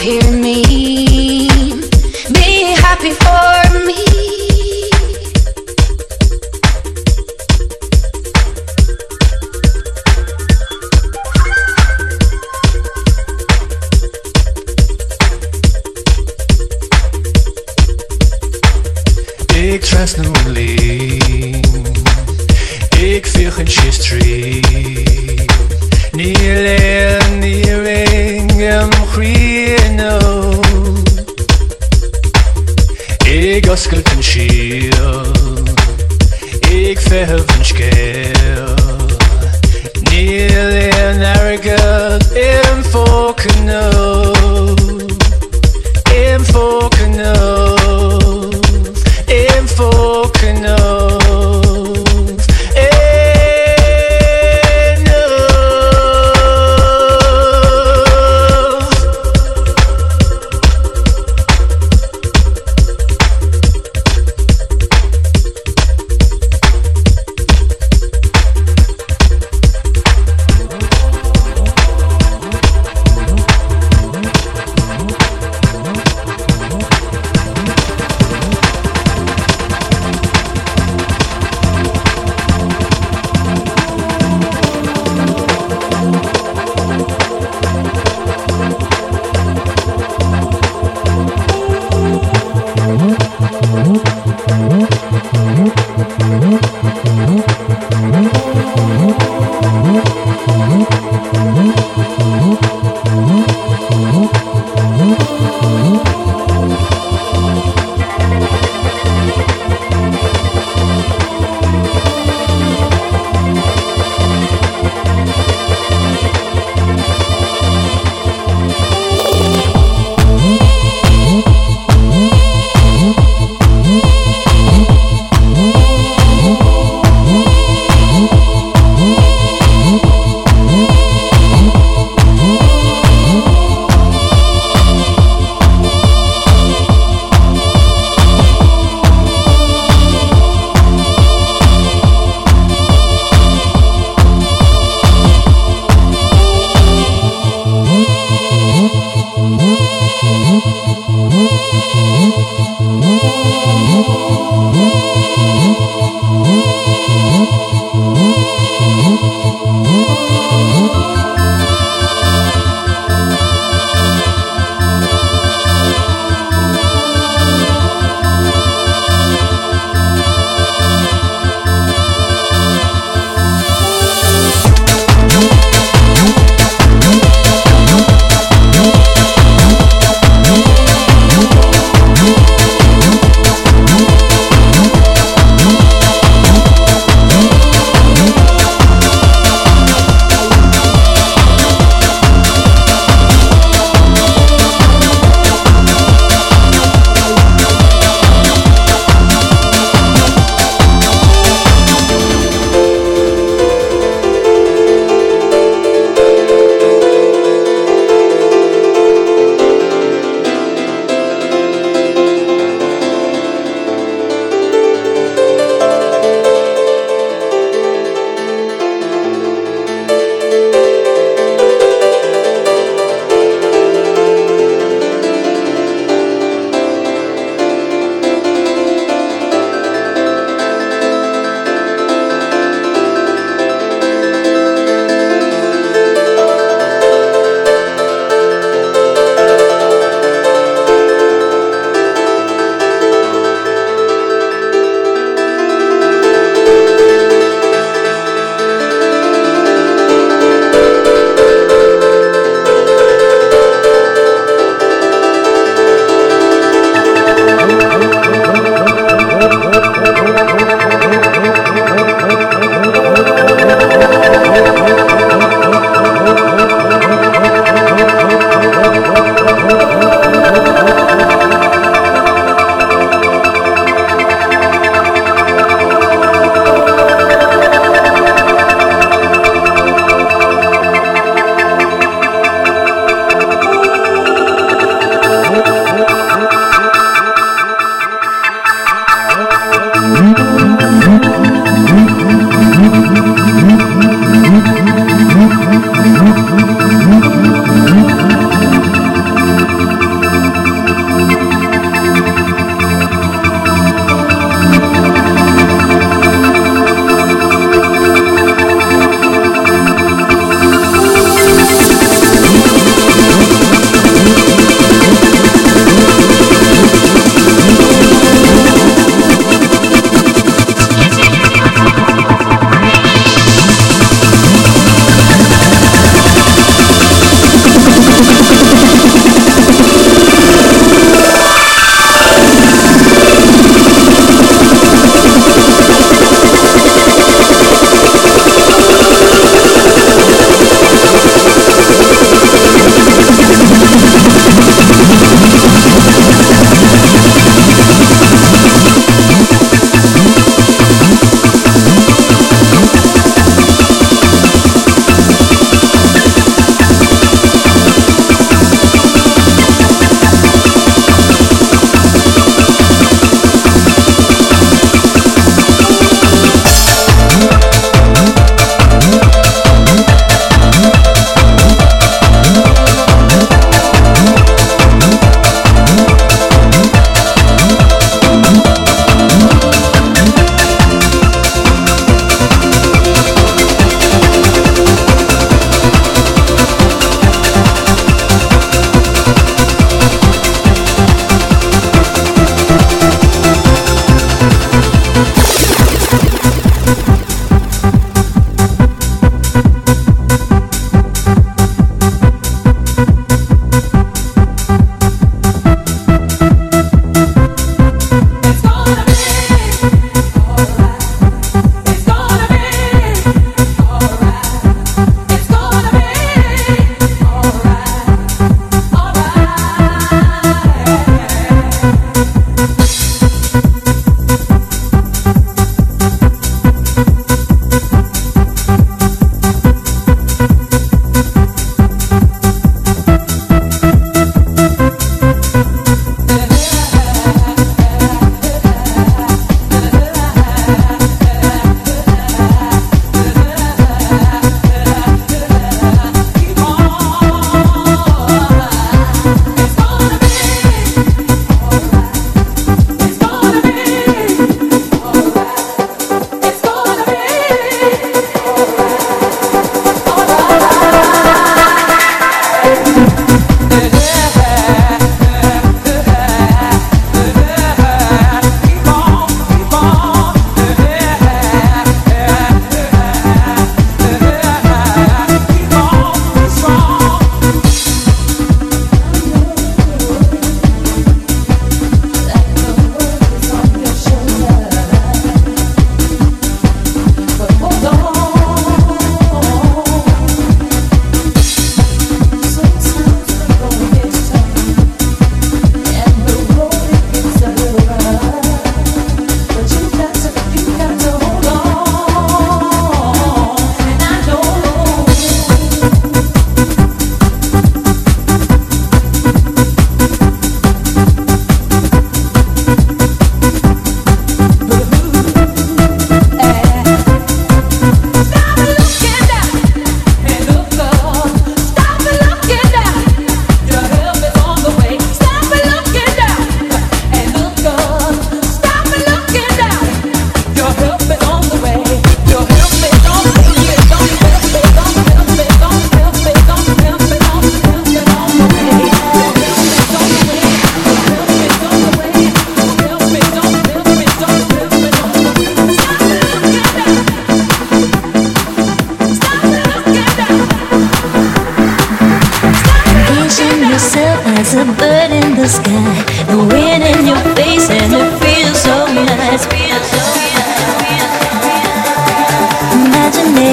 here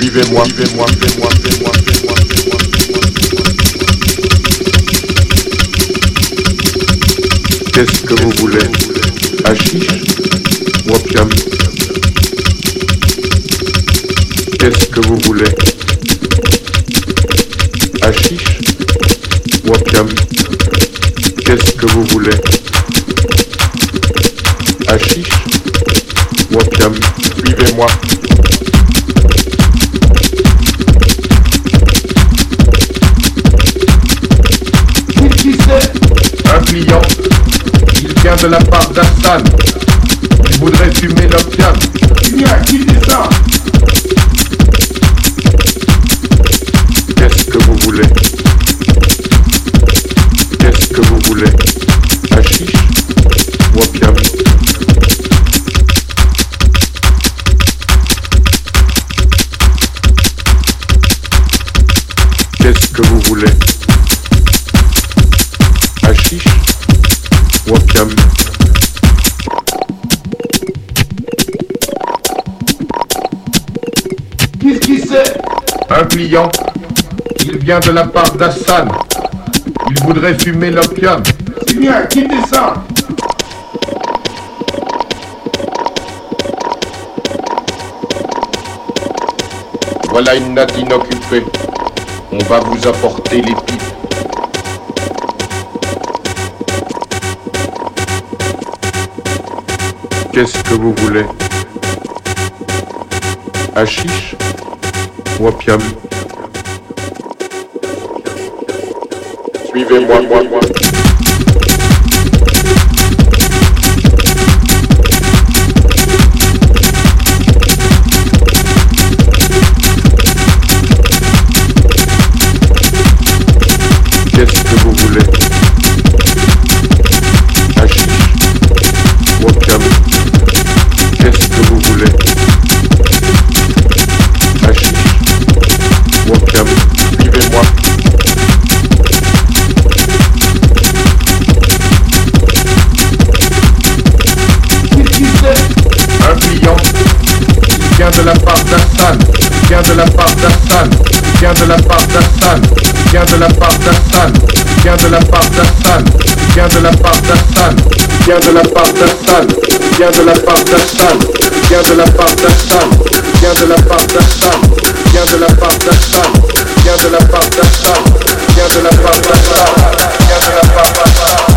Vivez-moi, vivez-moi, vivez-moi. Vient de la part d'Hassan. Il voudrait fumer l'opium. C'est bien, quittez ça Voilà une natte inoccupée. On va vous apporter les pipes. Qu'est-ce que vous voulez? Hachiche ou opium? Suivez-moi, moi, moi. La part vient de la part d'Assan. Il vient de la part d'Assan. Il vient de la part d'Assan. Il vient de la part d'Assan. Il vient de la part d'Assan. Il vient de la part d'Assan. Il vient de la part d'Assan. Il vient de la part d'Assan. Il vient de la part d'Assan. Il vient de la part d'Assan. Il vient de la part d'Assan. Il vient de la part.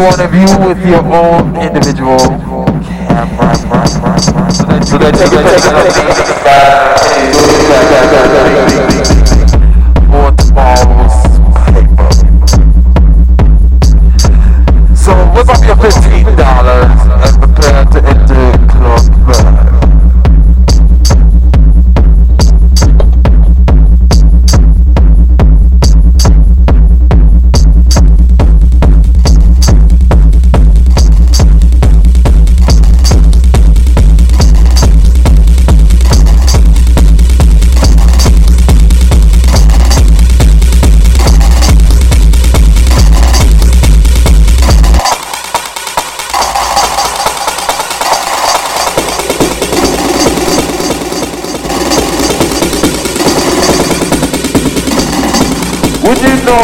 One of you with your own individual camera. So You?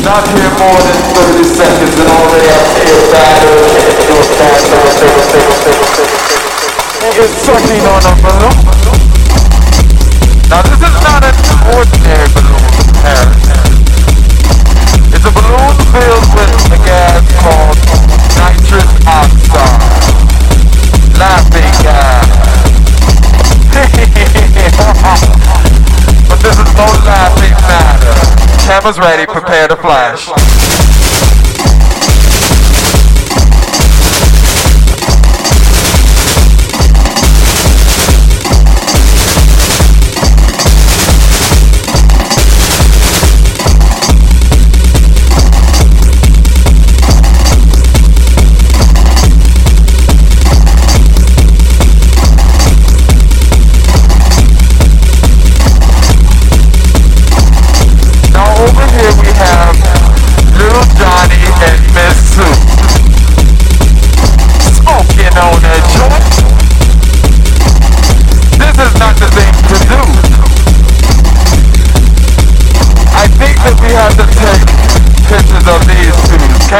Not here more than 30 seconds and already I feel bad. It's sucking on a balloon. Now this is not an ordinary balloon. It's a balloon filled with a gas called nitrous oxide. Laughing gas. but this is. Cameras ready, prepare to flash.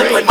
But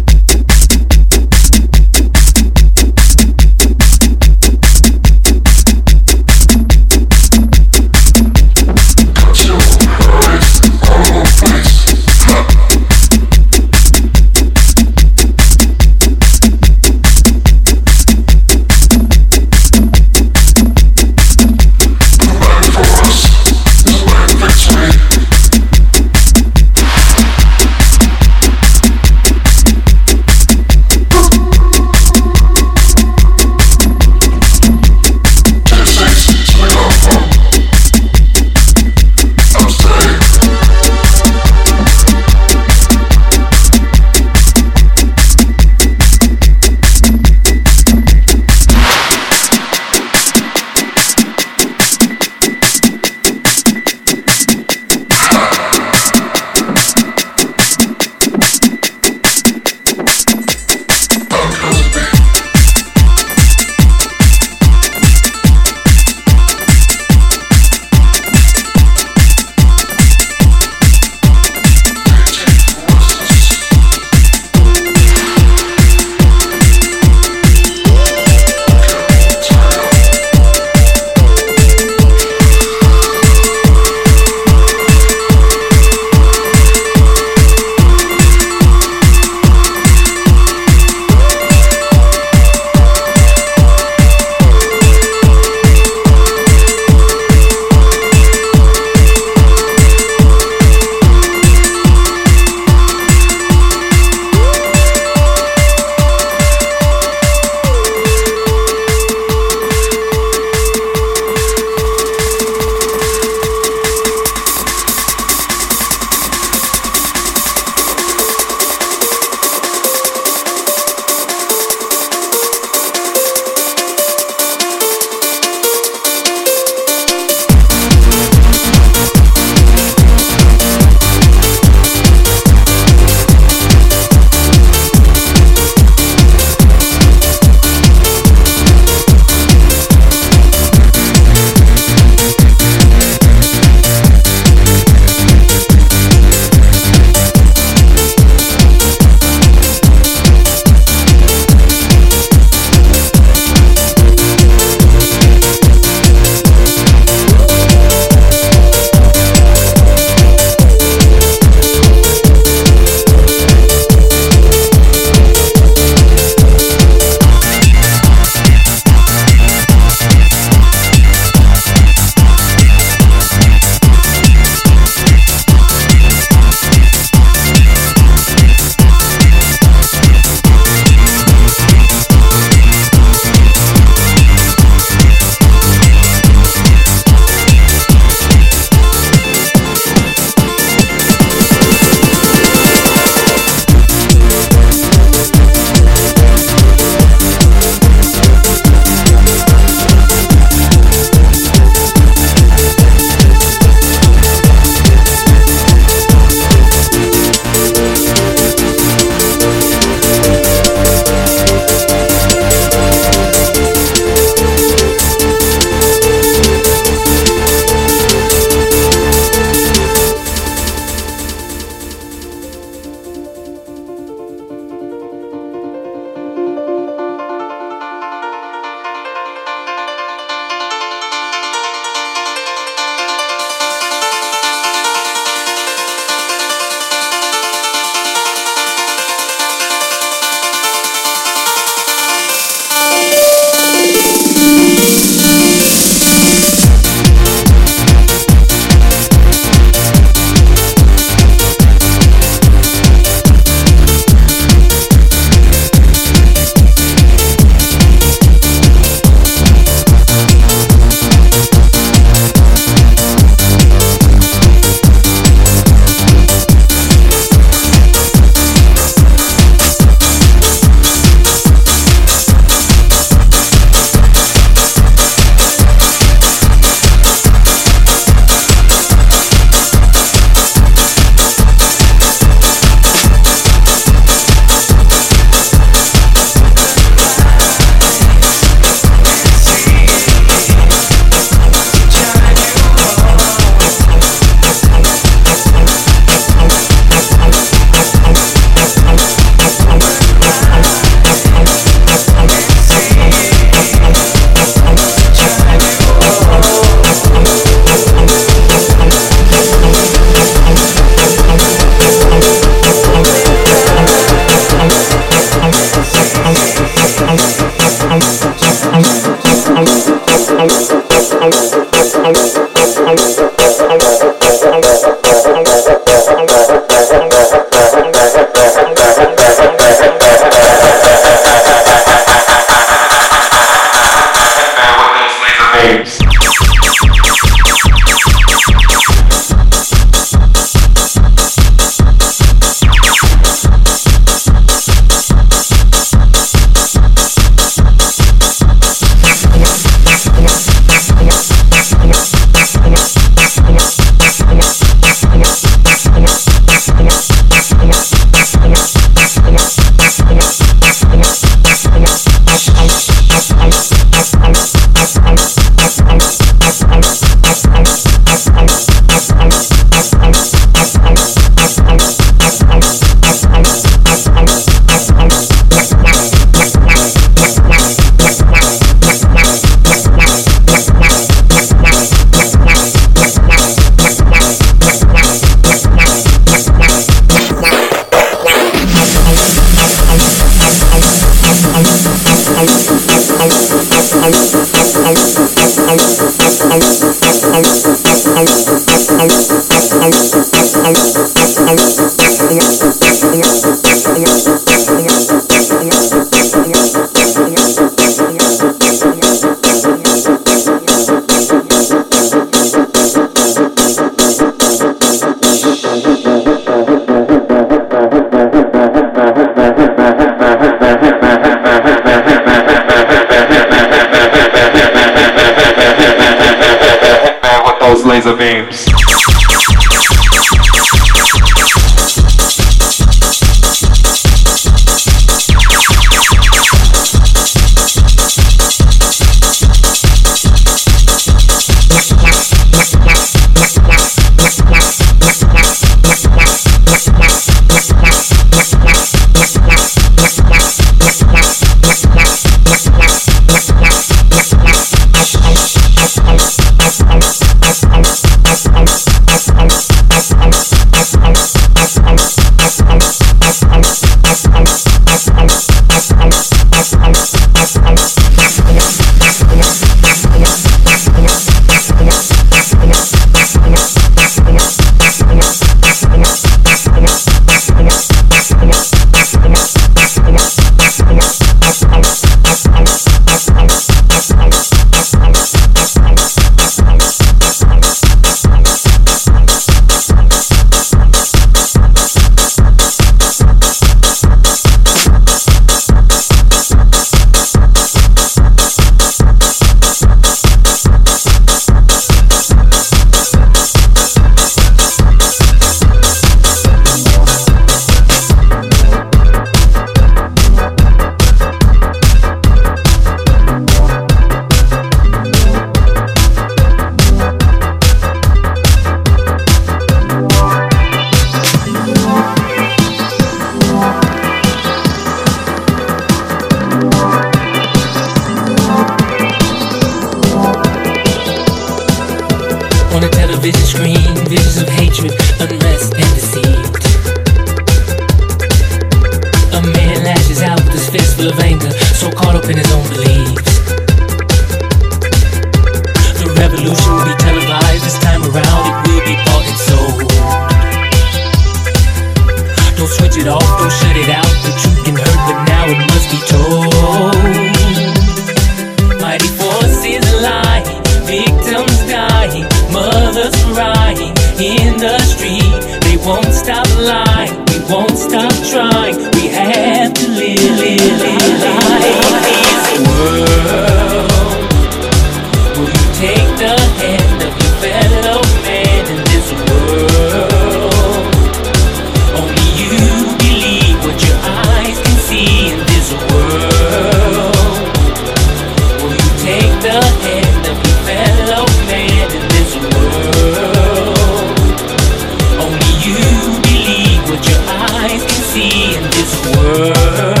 with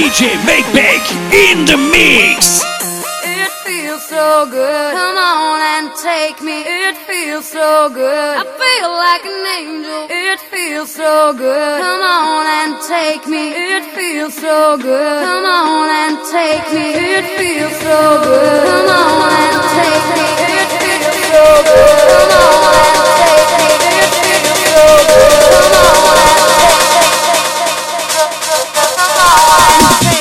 DJ Meg Beg in the mix. It feels so good. Come on and take me. It feels so good. I feel like an angel. It feels so good. Come on and take me. It feels so good. Come on and take me. It feels so good. Come on and take me. It feels so good. Come on and take me. It feels so good. Come on and take me. Come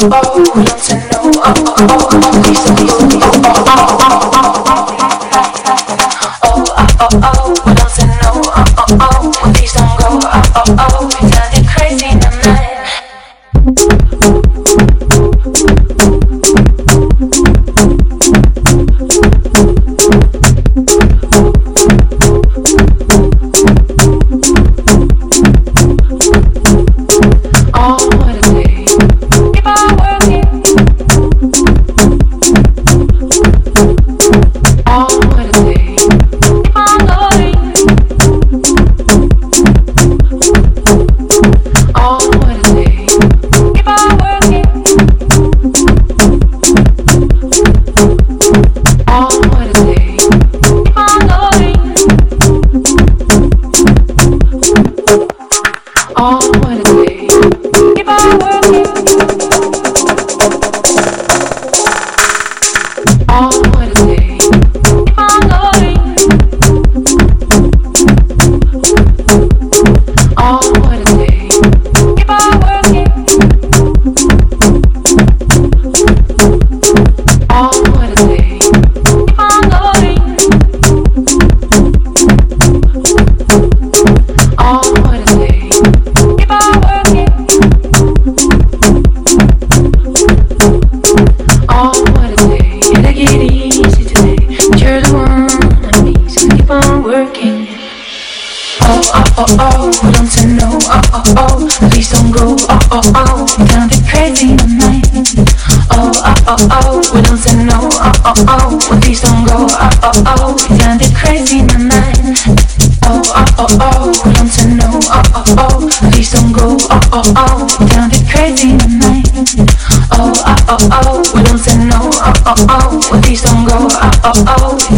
up, up. oh oh. oh.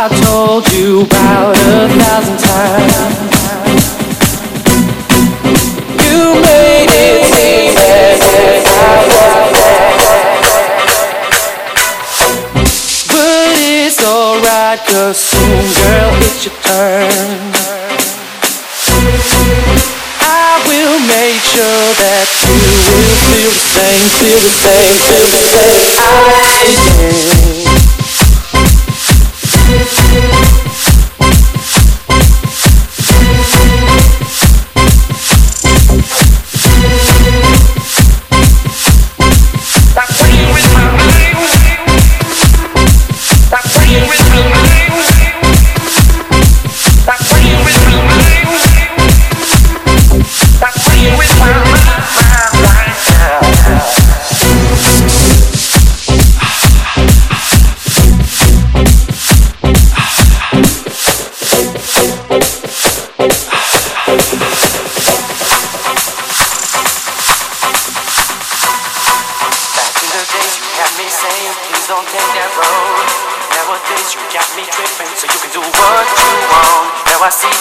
I told you about a thousand times. You made it seem as if I was there. But it's alright, cause soon, girl, it's your turn. I will make sure that you will feel the same, feel the same, feel the same. I can.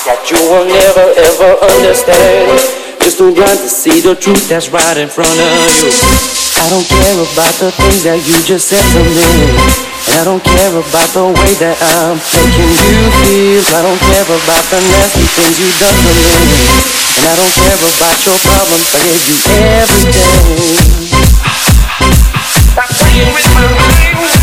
That you will never ever understand. Just too blind to see the truth that's right in front of you. I don't care about the things that you just said to me. And I don't care about the way that I'm making you feel. I don't care about the nasty things you've done to me. And I don't care about your problems. I gave you everything. Stop playing with my mind.